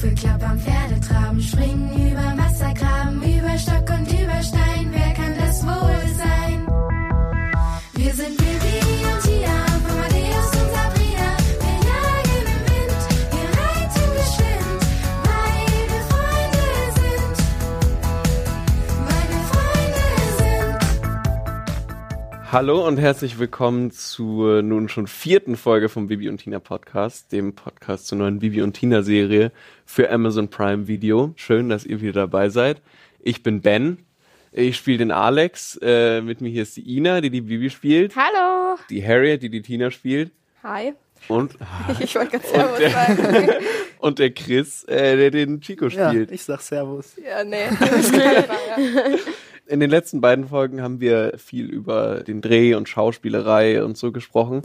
Hufe klappern, Pferde traben, springen über Wassergraben, über Stock und Hallo und herzlich willkommen zur nun schon vierten Folge vom Bibi und Tina Podcast, dem Podcast zur neuen Bibi und Tina Serie für Amazon Prime Video. Schön, dass ihr wieder dabei seid. Ich bin Ben. Ich spiele den Alex. Äh, mit mir hier ist die Ina, die die Bibi spielt. Hallo. Die Harriet, die die Tina spielt. Hi. Und, Ich wollte gerade Servus der- sagen. und der Chris, äh, der den Chico Ja, spielt. ich sag Servus. Ja, nee. In den letzten beiden Folgen haben wir viel über den Dreh und Schauspielerei und so gesprochen.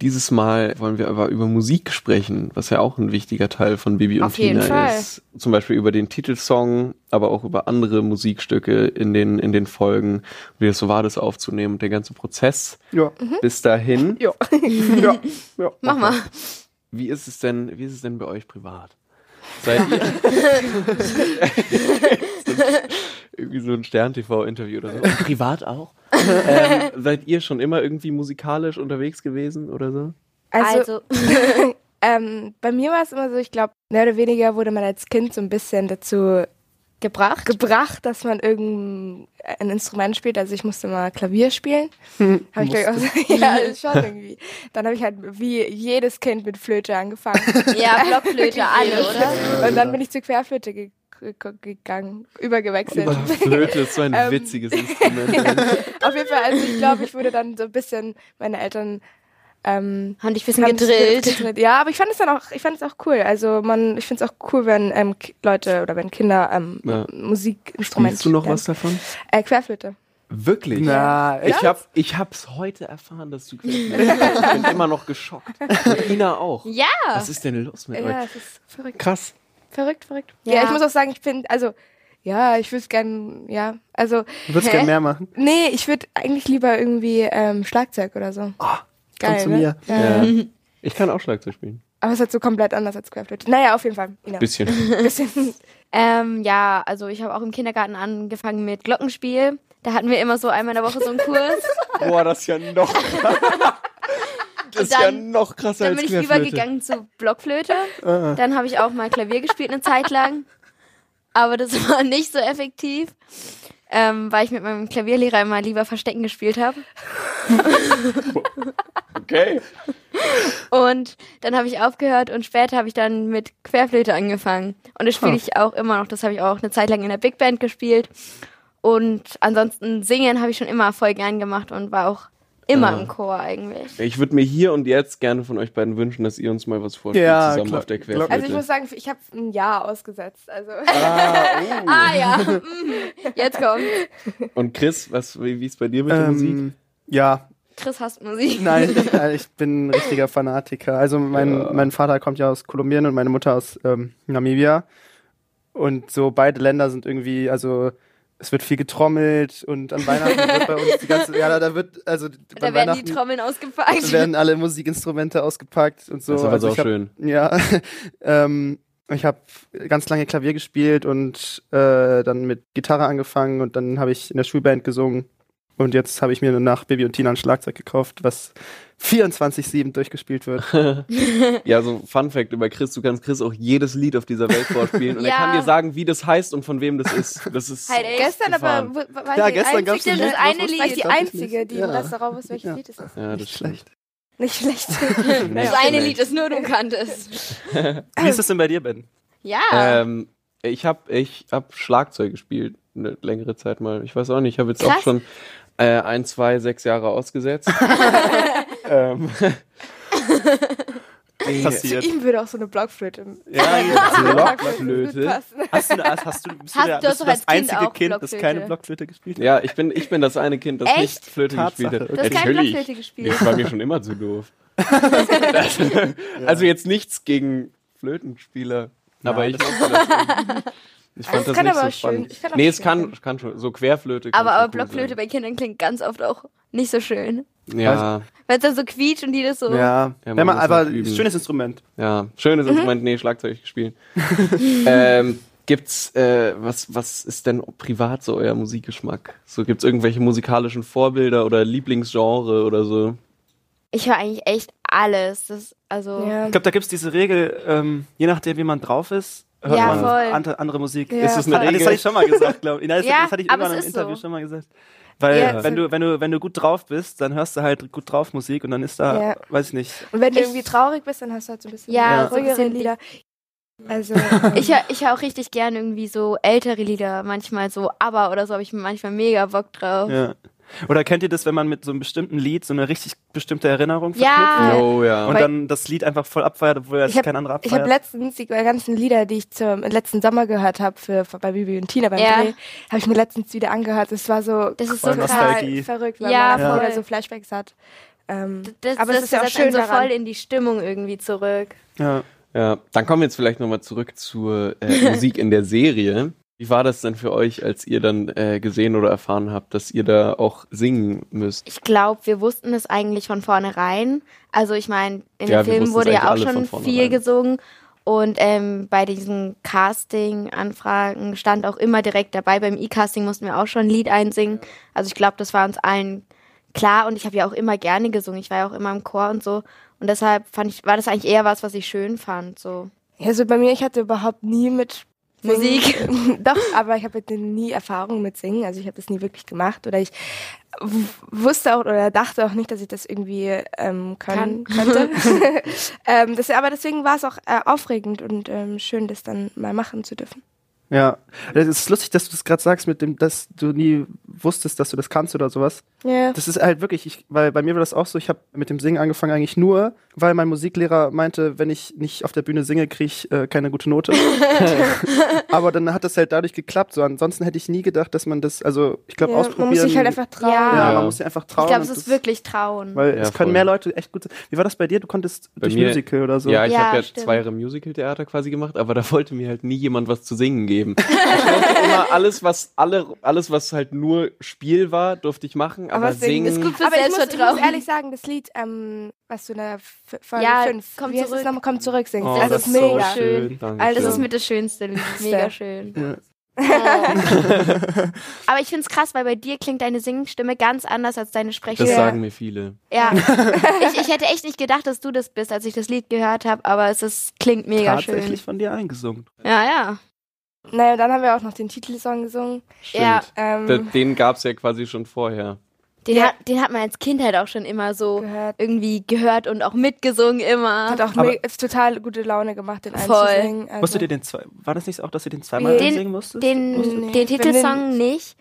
Dieses Mal wollen wir aber über Musik sprechen, was ja auch ein wichtiger Teil von Bibi und Auf jeden Tina Fall. ist. Zum Beispiel über den Titelsong, aber auch über andere Musikstücke in den, in den Folgen, wie es so war, das aufzunehmen und der ganze Prozess Ja. bis dahin. Ja. ja. ja. Mach mal. Wie ist es denn, wie ist es denn bei euch privat? Seid ihr irgendwie so ein Stern-TV-Interview oder so? Und privat auch? ähm, seid ihr schon immer irgendwie musikalisch unterwegs gewesen oder so? Also, Also, ähm, bei mir war es immer so, ich glaube, mehr oder weniger wurde man als Kind so ein bisschen dazu gebracht. gebracht, dass man irgendein Instrument spielt. Also ich musste mal Klavier spielen. Hab ich auch so, ja, schon irgendwie. Dann habe ich halt wie jedes Kind mit Flöte angefangen. Ja, Blockflöte, alle, oder? Und dann bin ich zur Querflöte ge ge gegangen, übergewechselt. Flöte ist so ein Ähm. witziges Instrument. Auf jeden Fall, also ich glaube, ich wurde dann so ein bisschen, meine Eltern ähm, Haben dich ein bisschen gedrillt. gedrillt. Ja, aber ich fand es dann auch, ich fand es auch cool. Also man, ich finde es auch cool, wenn ähm, Leute oder wenn Kinder ähm, Ja. Musikinstrumente Spielst du noch lernen. was davon? Äh, Querflöte. Wirklich? Na, Ich hab, ich hab's heute erfahren, dass du Querflöte spielst. Ich bin immer noch geschockt. Und Ina auch. Ja. Was ist denn los mit Ja, euch? es ist verrückt. Krass. Verrückt, verrückt. Ja. Ja, ich muss auch sagen, ich bin, also, ja, ich würde es gern, ja, also, du würdest gerne mehr machen. nee, ich würde eigentlich lieber irgendwie ähm, Schlagzeug oder so. komm zu ne? mir. Ja. Ja. Ich kann auch Schlagzeug spielen. Aber es ist halt so komplett anders als Querflöte. Naja, auf jeden Fall. Ina. Bisschen. Bisschen. Ähm, ja, also ich habe auch im Kindergarten angefangen mit Glockenspiel. Da hatten wir immer so einmal in der Woche so einen Kurs. Boah, das ist ja noch. Ist Und ja dann- noch krasser Dann als bin ich Querflöte. übergegangen zu Blockflöte. Ah. Dann habe ich auch mal Klavier gespielt eine Zeit lang. Aber das war nicht so effektiv. Ähm, weil ich mit meinem Klavierlehrer immer lieber Verstecken gespielt habe. Okay. Und dann habe ich aufgehört und später habe ich dann mit Querflöte angefangen. Und das spiele Huh. ich auch immer noch. Das habe ich auch eine Zeit lang in der Big Band gespielt. Und ansonsten singen habe ich schon immer voll gern gemacht und war auch immer Ah. im Chor eigentlich. Ich würde mir hier und jetzt gerne von euch beiden wünschen, dass ihr uns mal was vorspielt Ja, zusammen klar. auf der Querflöte. Also ich muss sagen, ich habe ein Jahr ausgesetzt. Also Ah ja, mhm. jetzt kommt. und Chris, was, wie wie ist bei dir mit der Musik? Ähm, ja, Chris hasst Musik. nein, ich, äh, ich bin ein richtiger Fanatiker. Also mein, Ja. mein Vater kommt ja aus Kolumbien und meine Mutter aus ähm, Namibia. Und so beide Länder sind irgendwie, also es wird viel getrommelt und an Weihnachten wird bei uns die ganze, ja, da, da wird, also Da bei werden die Trommeln ausgepackt. werden alle Musikinstrumente ausgepackt und so. Das ist aber also so ich hab, schön. Ja, ähm, ich habe ganz lange Klavier gespielt und äh, dann mit Gitarre angefangen und dann habe ich in der Schulband gesungen. Und jetzt habe ich mir nach Baby und Tina ein Schlagzeug gekauft, was 24-7 durchgespielt wird. Ja, so Fun Fact über Chris, du kannst Chris auch jedes Lied auf dieser Welt vorspielen und er Ja. kann dir sagen, wie das heißt und von wem das ist. Das ist Halt gestern gefahren. aber war Ja, gestern gab's einzige, ein Lied, das das eine Lied, ich die einzige, die Ja. im Restaurant wusste, welches Ja. Lied es ist. ja, das stimmt. schlecht. Nicht schlecht. Das Nicht eine. Lied, das nur du kanntest. Wie ist es denn bei dir, Ben? Ja. Ähm, ich habe ich hab Schlagzeug gespielt, eine längere Zeit mal. Ich weiß auch nicht, ich habe jetzt auch Krass. schon äh, ein, zwei, sechs Jahre ausgesetzt. ähm, Passiert. Ihm würde auch so eine Blockflöte. Ja, Blockflöte. gut passen. Hast du, hast, hast du, bist Hast du, der, bist du das Kind einzige auch Kind, das Blockflöte? keine Blockflöte gespielt hat? Ja, ich bin, ich bin das eine Kind, das Echt? nicht Flöte Tatsache, gespielt hat. okay. Du hast keine Natürlich. Blockflöte gespielt. das war mir schon immer zu doof. also jetzt nichts gegen Flötenspieler, aber Ja, ich das- das. Ich fand Es das kann nicht aber so schön- spannend. ich kann nee, es schön kann, kann schon. So Querflöte Aber, aber cool Blockflöte sein. bei Kindern klingt ganz oft auch nicht so schön. Ja, Wenn es dann so quietscht und die das so. Ja, Ja, wenn man man, aber schönes Instrument. ja. Schönes Mhm. Instrument, nee, Schlagzeug gespielt. ähm, gibt's, äh, was, was ist denn privat so euer Musikgeschmack? So, gibt's irgendwelche musikalischen Vorbilder oder Lieblingsgenre oder so? Ich höre eigentlich echt alles. Das, also. Ja. Ich glaube, da gibt's diese Regel, ähm, je nachdem, wie man drauf ist, hört Ja, man voll. andere, andere Musik. Ja, ist es eine Das Regel? hatte ich schon mal gesagt, glaube ich. Nein, das, Ja, das hatte ich aber irgendwann es im ist Interview so. schon mal gesagt. Weil Ja, wenn du wenn du wenn du gut drauf bist, dann hörst du halt gut drauf Musik und dann ist da, Ja. weiß ich nicht. Und wenn du irgendwie traurig bist, dann hast du halt so ein bisschen Ja, ein ruhigere Lieder. Also, Ich höre ich hör auch richtig gern irgendwie so ältere Lieder, manchmal so Aber oder so habe ich manchmal mega Bock drauf. Ja. Oder kennt ihr das, wenn man mit so einem bestimmten Lied so eine richtig bestimmte Erinnerung Ja. verknüpft? Oh ja. Und dann das Lied einfach voll abfeiert, obwohl es kein anderer ich habe abfeiert. letztens die ganzen Lieder, die ich zum letzten Sommer gehört habe für, für bei Bibi und Tina beim Ja. Dreh, habe ich mir letztens wieder angehört. Das war so Das ist so total verrückt, weil Ja, man wieder so Flashbacks hat. Ähm, Das, aber das es ist ja auch schön so daran. voll in die Stimmung irgendwie zurück. ja. Ja, dann kommen wir jetzt vielleicht nochmal zurück zur äh, Musik in der Serie. Wie war das denn für euch, als ihr dann äh, gesehen oder erfahren habt, dass ihr da auch singen müsst? Ich glaube, wir wussten es eigentlich von vornherein. Also ich meine, in Ja, den Filmen wurde ja auch schon viel gesungen. Und ähm, bei diesen Casting-Anfragen stand auch immer direkt dabei. Beim E-Casting mussten wir auch schon ein Lied einsingen. Also ich glaube, das war uns allen klar. Und ich habe ja auch immer gerne gesungen. Ich war ja auch immer im Chor und so. Und deshalb fand ich, war das eigentlich eher was, was ich schön fand. So. ja, so bei mir, ich hatte überhaupt nie mit Musik. Doch, aber ich habe nie Erfahrung mit Singen. Also ich habe das nie wirklich gemacht. Oder ich wusste auch oder dachte auch nicht, dass ich das irgendwie ähm, können könnte. ähm, das, aber deswegen war es auch äh, aufregend und ähm, schön, das dann mal machen zu dürfen. Ja. Das ist lustig, dass du das gerade sagst, mit dem, dass du nie wusstest, dass du das kannst oder sowas. Ja. Das ist halt wirklich, ich, weil bei mir war das auch so, ich habe mit dem Singen angefangen eigentlich nur, weil mein Musiklehrer meinte, wenn ich nicht auf der Bühne singe, kriege ich äh, keine gute Note. Aber dann hat das halt dadurch geklappt. So, ansonsten hätte ich nie gedacht, dass man das, also ich glaube, ja, ausprobieren. man muss sich halt einfach trauen. Ja. ja, man muss sich einfach Ich trauen. glaube, es ist das- wirklich trauen. Weil Ja, es können voll. mehr Leute echt gut sein. Wie war das bei dir? Du konntest Bei durch mir- Musical oder so. Ja, ich Ja, habe ja stimmt. zwei Jahre Musical-Theater quasi gemacht, aber da wollte mir halt nie jemand was zu singen geben. Ich durfte immer alles, was alle, alles, was halt nur Spiel war, durfte ich machen, aber, Aber singen ist gut für Aber ich muss, ich muss ehrlich sagen, das Lied, ähm, was du in der Folge Ja, 5, komm zurück. das nochmal, komm zurück singst. Oh, das, das ist ist so mega. schön. Also Das ist mit das Schönste Lied. Mega schön. Ja. Aber ich finde es krass, weil bei dir klingt deine Singstimme ganz anders als deine das Sprechstimme. Ja. sagen mir viele. Ja. ich, ich hätte echt nicht gedacht, dass du das bist, als ich das Lied gehört habe, aber es ist, klingt mega Tatsächlich schön. von dir eingesungen. Ja, ja. Naja, dann haben wir auch noch den Titelsong gesungen. Stimmt. Ja. Ähm, Den gab's ja quasi schon vorher. Den, Ja. hat, den hat man als Kind halt auch schon immer so gehört. irgendwie gehört und auch mitgesungen immer. Hat auch Aber- me- total gute Laune gemacht, den Voll. einzusingen. Also, Musstet ihr den zwei, war das nicht auch, dass ihr den zweimal Den- singen musstet? den, Nee. den Titelsong den- nicht.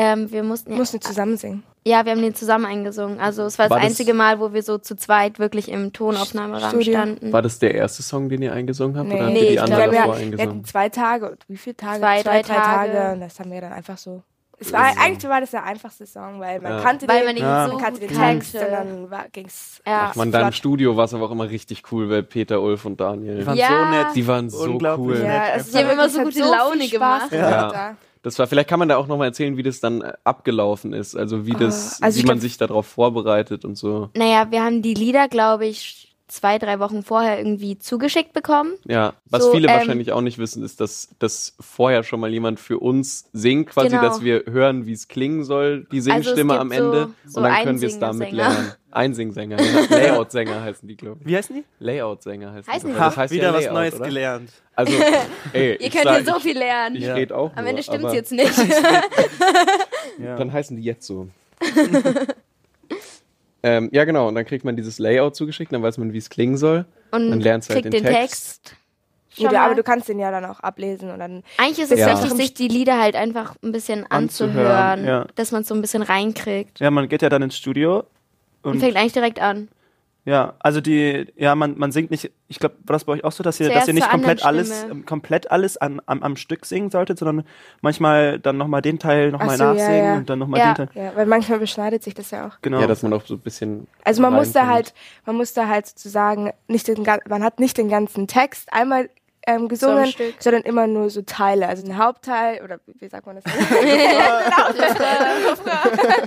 Ähm, wir mussten ja, mussten zusammen singen. ja, wir haben den zusammen eingesungen. Also es war das War das- einzige Mal, wo wir so zu zweit wirklich im Tonaufnahmeraum Studio. standen. War das der erste Song, den ihr eingesungen habt? Nee. oder habt Nee, ihr die ich anderen davor wir hatten eingesungen? zwei Tage, wie viele Tage? Zwei, drei Tage. Und das haben wir dann einfach so. Es war, eigentlich war das der einfachste Song, weil man Ja. kannte Weil den, man Ja. so man kannte gut den Text und dann war, ging's. Ja. Ach man, da im flott. Studio war es aber auch immer richtig cool, weil Peter, Ulf und Daniel. Die waren Ja. so nett. Die waren so cool. Ja, es Die haben immer so es gute Laune gemacht. Ja. Das war, vielleicht kann man da auch nochmal erzählen, wie das dann äh, abgelaufen ist. Also wie das, also wie man glaub- sich darauf vorbereitet und so. Naja, wir haben die Lieder, glaube ich, zwei, drei Wochen vorher irgendwie zugeschickt bekommen. Ja, was So, viele ähm, wahrscheinlich auch nicht wissen, ist, dass, dass vorher schon mal jemand für uns singt, quasi, Genau. dass wir hören, wie es klingen soll, die Singstimme gibt am so- Ende. so und dann können wir es damit lernen. Einsingsänger, ja. Layout-Sänger heißen die, glaube ich. Wie heißen die? Layout-Sänger heißen, Heißen die. die so? Das heißt wieder ja was Neues oder? gelernt. Also, ey, Ihr ich könnt sag, hier so ich, viel lernen. ich Ja. rede auch Am nur, Ende stimmt's aber jetzt nicht. Ja. Dann heißen die jetzt so. ähm, ja, genau. Und dann kriegt man dieses Layout zugeschickt, dann weiß man, wie es klingen soll. Und Dann lernst du halt kriegt den den Text. Text. Ja, schon aber du kannst den ja dann auch ablesen und dann Eigentlich ist es Ja. wichtig, sich die Lieder halt einfach ein bisschen Anzuhören, anzuhören, ja. dass man es so ein bisschen reinkriegt. ja, man geht ja dann ins Studio Und und fängt eigentlich direkt an. ja, also die, ja, man, man singt nicht, ich glaube, war das bei euch auch so, dass ihr, Zuerst dass ihr nicht komplett alles, Stimme. komplett alles an, am, am Stück singen solltet, sondern manchmal dann nochmal den Teil nochmal so, ja, nachsingen ja. und dann nochmal Ja. den Teil. ja, weil manchmal beschneidet sich das ja auch. Genau. Ja, dass man auch so ein bisschen. Also man musste reinkommt. halt, man musste halt sozusagen nicht den, man hat nicht den ganzen Text einmal ähm, gesungen, Stück. sondern immer nur so Teile, also ein Hauptteil oder wie sagt man das?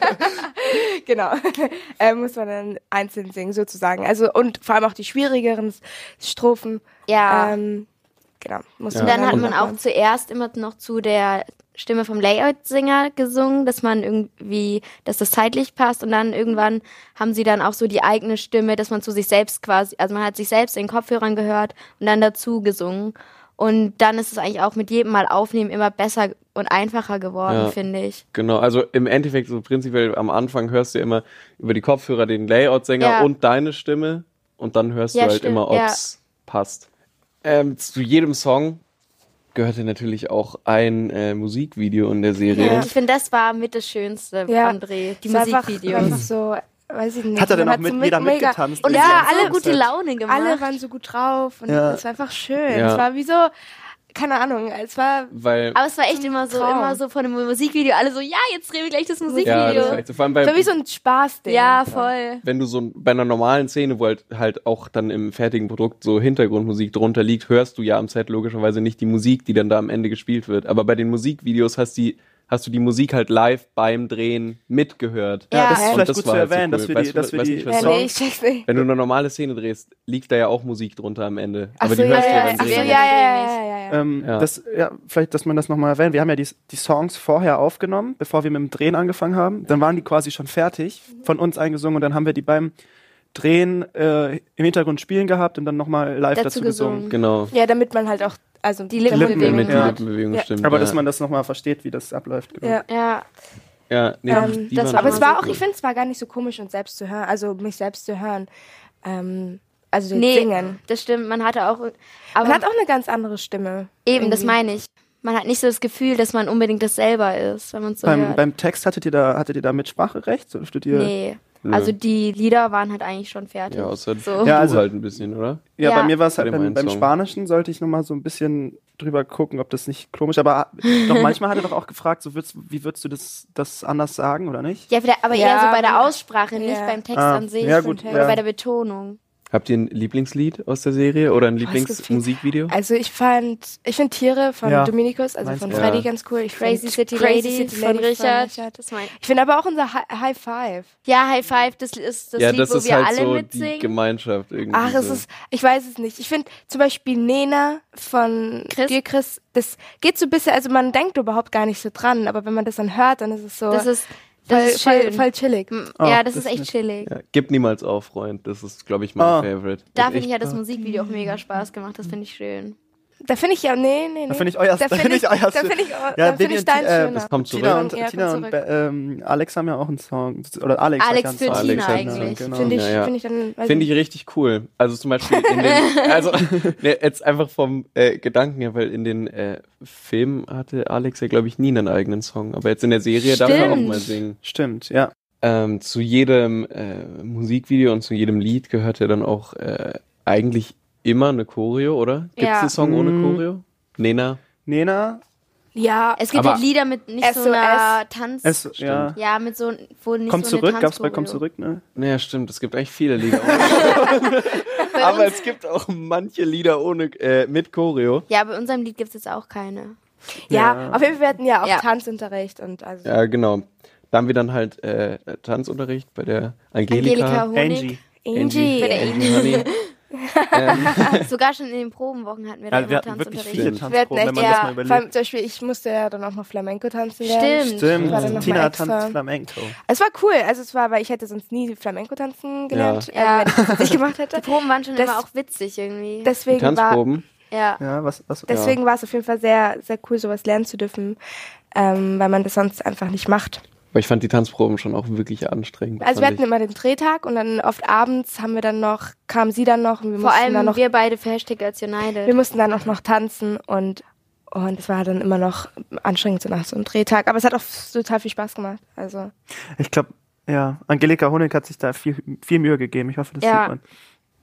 genau, ähm, muss man dann einzeln singen sozusagen. Also und vor allem auch die schwierigeren Strophen. Ja. Ähm, genau, muss Ja. Und dann hat man auch zuerst immer noch zu der Stimme vom Layout-Sänger gesungen, dass man irgendwie, dass das zeitlich passt und dann irgendwann haben sie dann auch so die eigene Stimme, dass man zu sich selbst quasi, also man hat sich selbst in den Kopfhörern gehört und dann dazu gesungen. Und dann ist es eigentlich auch mit jedem Mal aufnehmen immer besser und einfacher geworden, Ja. finde ich. Genau, also im Endeffekt so prinzipiell am Anfang hörst du immer über die Kopfhörer den Layout-Sänger Ja. und deine Stimme und dann hörst Ja, du halt stimmt, immer, ob's passt. Ähm, zu jedem Song gehörte natürlich auch ein äh, Musikvideo in der Serie. Ja. Ich finde, das war mit das Schönste Ja. am Dreh, die Es war einfach- Musikvideos. Einfach so, weiß ich nicht. Hat er denn man auch mit, so jeder mega- mitgetanzt? und ja, alle gute Laune gemacht. Alle waren so gut drauf und Ja. es war einfach schön. Ja. Es war wie so, keine Ahnung, es war Weil, Aber es war echt immer so, Traum. immer so von dem Musikvideo, alle so, ja, jetzt drehen wir gleich das Musikvideo. ja, das war echt so. Vor allem bei, es war wie so ein Spaßding. Ja, voll. wenn du so bei einer normalen Szene, wo halt, halt auch dann im fertigen Produkt so Hintergrundmusik drunter liegt, hörst du ja am Set logischerweise nicht die Musik, die dann da am Ende gespielt wird. Aber bei den Musikvideos hast, die, hast du die Musik halt live beim Drehen mitgehört. Ja, das ist Und vielleicht das gut war zu halt so erwähnen, cool. dass wir Weißt die, du, dass wir weißt die nicht, was Ja, Song- nee, ich check's nicht. Wenn du eine normale Szene drehst, liegt da ja auch Musik drunter am Ende. Ach Aber so, die ja, hörst du ja, ja ja, beim so, Drehen. ja, ja, ja, ja. Ähm, Ja. Das, ja, vielleicht, dass man das nochmal erwähnt. Wir haben ja die, die Songs vorher aufgenommen, bevor wir mit dem Drehen angefangen haben. Dann waren die quasi schon fertig, von uns eingesungen und dann haben wir die beim Drehen äh, im Hintergrund spielen gehabt und dann nochmal live Dazu dazu, gesungen. gesungen. Genau. Ja, damit man halt auch, also Die Lippenbewegung. Die Ja. Lippenbewegung Ja. stimmt. Aber ja. dass man das nochmal versteht, wie das abläuft. Genau. Ja. Ja, Ja, nee, Ähm, das Aber es war auch, gut. ich finde, es war gar nicht so komisch, uns selbst zu hören, also mich selbst zu hören. Ähm, also den nee, Singen. das stimmt. Man hatte auch, aber Man hat auch eine ganz andere Stimme. eben, das irgendwie. meine ich. Man hat nicht so das Gefühl, dass man unbedingt das selber ist, wenn man so Beim, hört. beim Text hattet ihr da, hattet ihr da Mitspracherecht? Ihr, nee. Nö. Also die Lieder waren halt eigentlich schon fertig. Ja, außer so. Ja, also- halt ein bisschen, oder? Ja, Ja. bei mir war es halt dem beim, beim Song. Spanischen sollte ich nochmal so ein bisschen drüber gucken, ob das nicht komisch, aber doch manchmal hat er doch auch gefragt, so würdest, wie würdest du das, das anders sagen oder nicht? Ja, aber Ja, eher so bei der Aussprache, nicht beim Text Ah, an sich. ja, gut, oder ja. bei der Betonung. Habt ihr ein Lieblingslied aus der Serie oder ein. Lieblingsmusikvideo? Also ich fand, ich finde Tiere von Ja. Dominikus, also Meins von. Freddy Ja. ganz cool. Ich Crazy find City Crazy Lady City von Lady Richard. Das mein Ich finde aber auch unser Hi- High Five. ja, High Five, das ist das ja, Lied, das wo ist wir halt alle so die mitsingen. Gemeinschaft irgendwie. Ach, es so. ist, ich weiß es nicht. Ich finde zum Beispiel Nena von Chris? dir, Chris, das geht so ein bisschen, also man denkt überhaupt gar nicht so dran, aber wenn man das dann hört, dann ist es so Das ist, voll, das ist voll, schön. voll chillig. Oh, ja, das, das ist echt chillig. Ja, gib niemals auf, Freund. Das ist, glaube ich, mein Ah. Favorite. Da finde ich ja das. Musikvideo auch mega Spaß gemacht. Das finde ich schön. Da finde ich ja, nee, nee, nee. Da finde ich euer, da finde ich, euer da finde ich, Ja, da Baby ich dein äh, schöner. das kommt zurück. Tina und, Ja, Tina und ähm, Alex haben ja auch einen Song. Oder Alex, Alex hat für ja einen Song. Tina Alex hat eigentlich. Genau. Finde ich, Ja, ja. finde ich dann, Finde ich richtig cool. Also zum Beispiel in den, also jetzt einfach vom äh, Gedanken her, weil in den äh, Filmen hatte Alex ja, glaube ich, nie einen eigenen Song. Aber jetzt in der Serie darf er auch Stimmt. mal singen. Stimmt, ja. Ähm, zu jedem äh, Musikvideo und zu jedem Lied gehört ja dann auch äh, eigentlich immer eine Choreo, oder? Gibt es Ja. einen Song ohne Mm. Choreo? Nena? Nena, Ja, Es gibt Aber- halt Lieder mit nicht so SOS. einer Tanz. es, ja. ja, mit so wo nicht Kommt so zurück, gab's bei. Komm zurück, ne? Naja, stimmt, es gibt eigentlich viele Lieder. Aber es gibt auch manche Lieder ohne äh, mit Choreo. ja, bei unserem Lied gibt es jetzt auch keine. ja, Ja. auf jeden Fall, wir hatten ja auch Ja. Tanzunterricht und also. Ja, genau. Da haben wir dann halt äh, Tanzunterricht bei der Angelika. Angelika Honig. Angie. Angie. Bei der Angie. ähm, Sogar schon in den Probenwochen hatten wir da Ja, immer wir hatten wirklich Tanzunterricht. viele Tanzproben, wenn man ja, das mal vor allem überlegt. zum Beispiel, ich musste ja dann auch noch Flamenco tanzen lernen. Stimmt. Stimmt, War Tina tanzt Flamenco. Es war cool, also es war, weil ich hätte sonst nie Flamenco tanzen gelernt, Ja. äh, Ja. wenn ich das nicht gemacht hätte. Die Proben waren schon Das- immer auch witzig irgendwie. die Deswegen war, Tanzproben. ja. Ja, was, was, deswegen war es auf jeden Fall sehr, sehr cool, sowas lernen zu dürfen, ähm, weil man das sonst einfach nicht macht. Aber ich fand die Tanzproben schon auch wirklich anstrengend. Also wir hatten immer den Drehtag und dann oft abends haben wir dann noch, kam sie dann noch und wir Vor mussten dann allem noch, wir beide für Hashtag Als United. wir mussten dann auch noch tanzen und und es war dann immer noch anstrengend so nach so einem Drehtag, aber es hat auch total viel Spaß gemacht. Also Ich glaube, ja, Angelika Honig hat sich da viel, viel Mühe gegeben. Ich hoffe, das Ja. sieht man.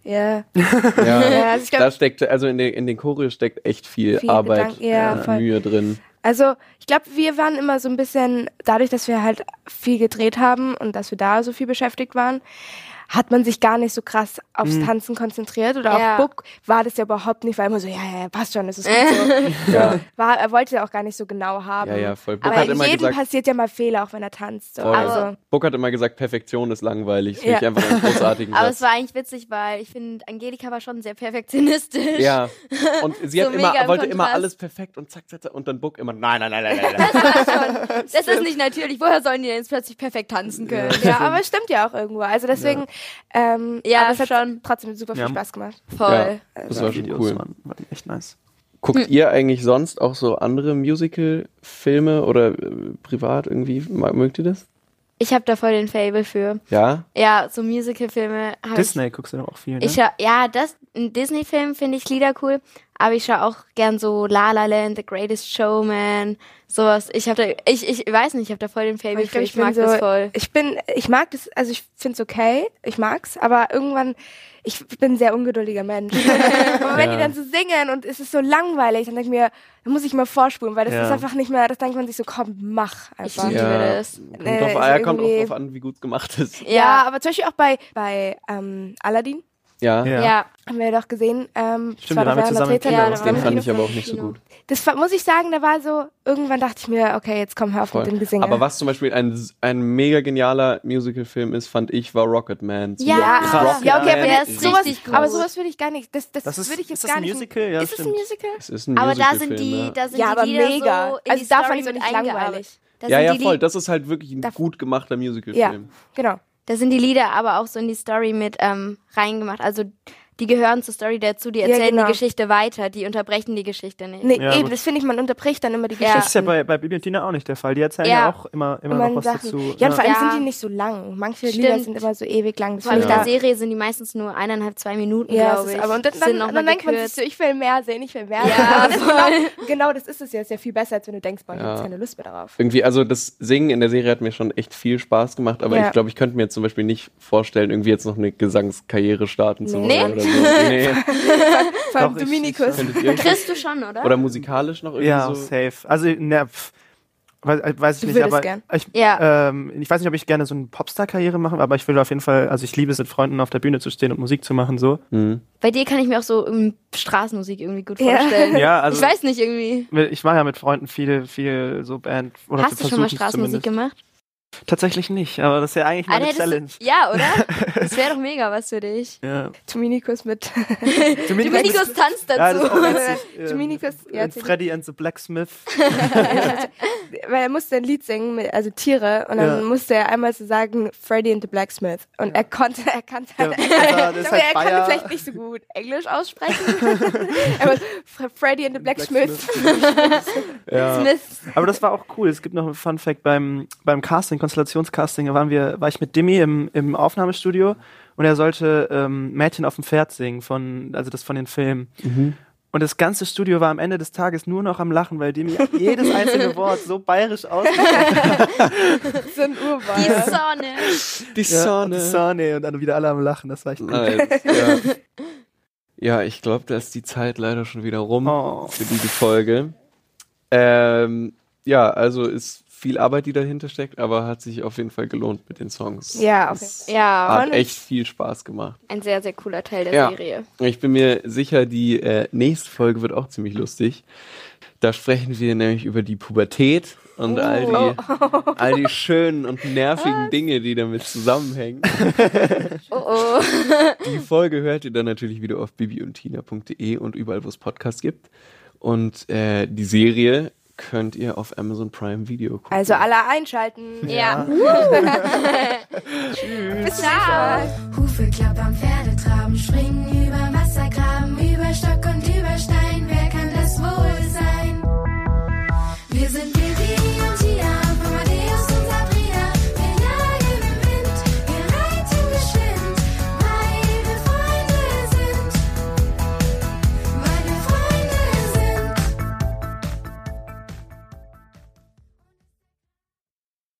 ja, ich. Ja, ja also ich da steckt, also in den, in den Choreo steckt echt viel, Viel Arbeit, Gedanken, ja, äh, voll. Mühe drin. Also, ich glaube, wir waren immer so ein bisschen, dadurch, dass wir halt viel gedreht haben und dass wir da so viel beschäftigt waren, hat man sich gar nicht so krass aufs Mhm. Tanzen konzentriert. Oder Ja. auch Book war das ja überhaupt nicht, weil immer so, ja, ja, ja, passt schon, das ist gut so. Ja, War, er wollte ja auch gar nicht so genau haben. ja, ja, voll. Book Aber hat immer jedem gesagt, passiert ja mal Fehler, auch wenn er tanzt. So. voll. Also, Book hat immer gesagt, Perfektion ist langweilig. Das Ja. finde ich einfach einen großartigen Aber Satz. es war eigentlich witzig, weil ich finde, Angelika war schon sehr perfektionistisch. Ja, und sie So hat immer, mega im wollte immer alles perfekt und zack, zack, zack, und dann Book immer, nein, nein, nein, nein, nein, nein. Das ist nicht natürlich. Woher sollen die denn jetzt plötzlich perfekt tanzen können? ja, aber es stimmt ja auch irgendwo. Also deswegen, ähm, Ja, aber es hat schon. trotzdem super viel Ja. Spaß gemacht. Voll. Ja, das war schon Videos cool. waren, waren echt nice. Guckt ihr eigentlich sonst auch so andere Musical-Filme oder äh, privat irgendwie? Mögt ihr das? Ich habe da voll den Fable für. Ja? Ja, so Musical-Filme habe ich. Disney guckst du doch auch viel, ne? Ich ja, das, in Disney-Filmen finde ich Lieder cool, aber ich schaue auch gern so La La Land, The Greatest Showman, sowas. Ich habe da, ich, ich weiß nicht, ich habe da voll den Fable Ich für. glaub, Ich, ich mag so- das voll. Ich bin, ich mag das, also ich find's okay, ich mag's, aber irgendwann, ich bin ein sehr ungeduldiger Mensch. aber wenn Ja. die dann so singen und es ist so langweilig, dann denke ich mir, da muss ich mal vorspulen, weil das Ja. ist einfach nicht mehr, das denkt man sich so, komm, mach Ich einfach. liebe das. Kommt, Äh, drauf, ja, kommt auch drauf an, wie gut gemacht ist. Ja, Ja, aber zum Beispiel auch bei, bei ähm, Aladdin Ja, Ja. ja. haben wir doch gesehen, ähm, das Stimmt, waren wir der zusammen im. Kino. Ja, den waren fand ich aber auch nicht so gut. Das war, muss ich sagen, da war so, irgendwann dachte ich mir, okay, jetzt komm, hör auf Voll. mit dem Gesinge. Aber was zum Beispiel ein, ein mega genialer Musical-Film ist, fand ich, war Rocket Man. Ja, Krass. ja, okay, aber Der ist sowas, richtig gut. aber sowas würde ich gar nicht, das, das, Das ist, würde ich jetzt ist das gar ein nicht. Musical? Ja, ist es ein. Musical? Es ist ein Aber da sind die, ja. da sind Ja, die aber Lieder mega. so Also da fand ich's mit nicht langweilig. Ja, ja, voll. Das ist halt wirklich ein gut gemachter Ja, Musical-Film. genau. Da sind die Lieder aber auch so in die Story mit ähm, reingemacht. Also die gehören zur Story dazu, die Ja, erzählen genau. die Geschichte weiter, die unterbrechen die Geschichte nicht. Nee, Ja, eben, gut. das finde ich, man unterbricht dann immer die Ja. Geschichte. Das ist ja bei, bei Bibi und Tina auch nicht der Fall. Die erzählen ja, Ja. auch immer, immer immer noch was Sachen. dazu. Ja, und vor allem Ja. sind die nicht so lang. Manche Stimmt. Lieder sind immer so ewig lang. Vor allem in der da. Serie sind die meistens nur eineinhalb, zwei Minuten, Ja, glaube ich. aber und dann, Sind dann, dann denkt man sich so, ich will mehr sehen, ich will mehr Ja, sehen. Das genau, genau das ist es ja. Ist ja viel besser, als wenn du denkst, boah, ich Ja. habe jetzt keine Lust mehr darauf. Irgendwie, also das Singen in der Serie hat mir schon echt viel Spaß gemacht, aber Ja. ich glaube, ich könnte mir jetzt zum Beispiel nicht vorstellen, irgendwie jetzt noch eine Gesangskarriere starten zu wollen Nee. Vor allem Dominikus. Kriegst du schon, oder? Oder musikalisch noch irgendwie Ja, so? safe. Also, ne, pf, weiß, weiß ich Du nicht, aber gern. ich, Ja. ähm, ich weiß nicht, ob ich gerne so eine Popstar-Karriere mache, aber ich will auf jeden Fall, also ich liebe es, mit Freunden auf der Bühne zu stehen und Musik zu machen, so. Mhm. Bei dir kann ich mir auch so um, Straßenmusik irgendwie gut Ja. vorstellen. Ja, also ich weiß nicht irgendwie. ich mache ja mit Freunden viel, viel so Band. Oder Hast du schon mal Straßenmusik zumindest. gemacht? Tatsächlich nicht, aber das ist ja eigentlich Ah, meine hättest du- Challenge. Ja, oder? Das wäre doch mega was für dich. Ja. Dominikus mit. Dominikus tanzt Ja, das ist dazu. Ähm, Dominikus, ja, und erzähl. Freddy and the Blacksmith. Weil er musste ein Lied singen, mit, also Tiere, und dann Ja. musste er einmal so sagen, Freddy and the Blacksmith. Und er konnte, er kannte, Ja, halt, ist er, halt er konnte vielleicht nicht so gut Englisch aussprechen. aber Fre- Freddy and the Blacksmith. Ja. Smith. Aber das war auch cool. Es gibt noch einen Fun Fact beim, beim Casting, Konstellationscasting, da waren wir, war ich mit Dimi im, im Aufnahmestudio und er sollte ähm, Mädchen auf dem Pferd singen, von, also das von den Filmen. Und das ganze Studio war am Ende des Tages nur noch am Lachen, weil Demi jedes einzelne Wort so bayerisch ausgesprochen hat. so ein Urwald. Die Sonne. Die Ja, die Sonne und dann wieder alle am Lachen. Das war echt cool. Ja. ja, ich glaube, da ist die Zeit leider schon wieder rum Oh. für diese Folge. Ähm, ja, also ist viel Arbeit, die dahinter steckt, aber hat sich auf jeden Fall gelohnt mit den Songs. Ja, Es Ja, hat echt viel Spaß gemacht. ein sehr, sehr cooler Teil der Ja. Serie. Ich bin mir sicher, die äh, nächste Folge wird auch ziemlich lustig. Da sprechen wir nämlich über die Pubertät und all, die, all die schönen und nervigen Dinge, die damit zusammenhängen. Oh oh. Die Folge hört ihr dann natürlich wieder auf bibiundtina.de und überall, wo es Podcasts gibt. Und äh, die Serie könnt ihr auf Amazon Prime Video gucken. Also alle einschalten. Ja. Bis dann. Hufe klappern, Pferde traben, springen über Wassergraben, über Stock und über Stein.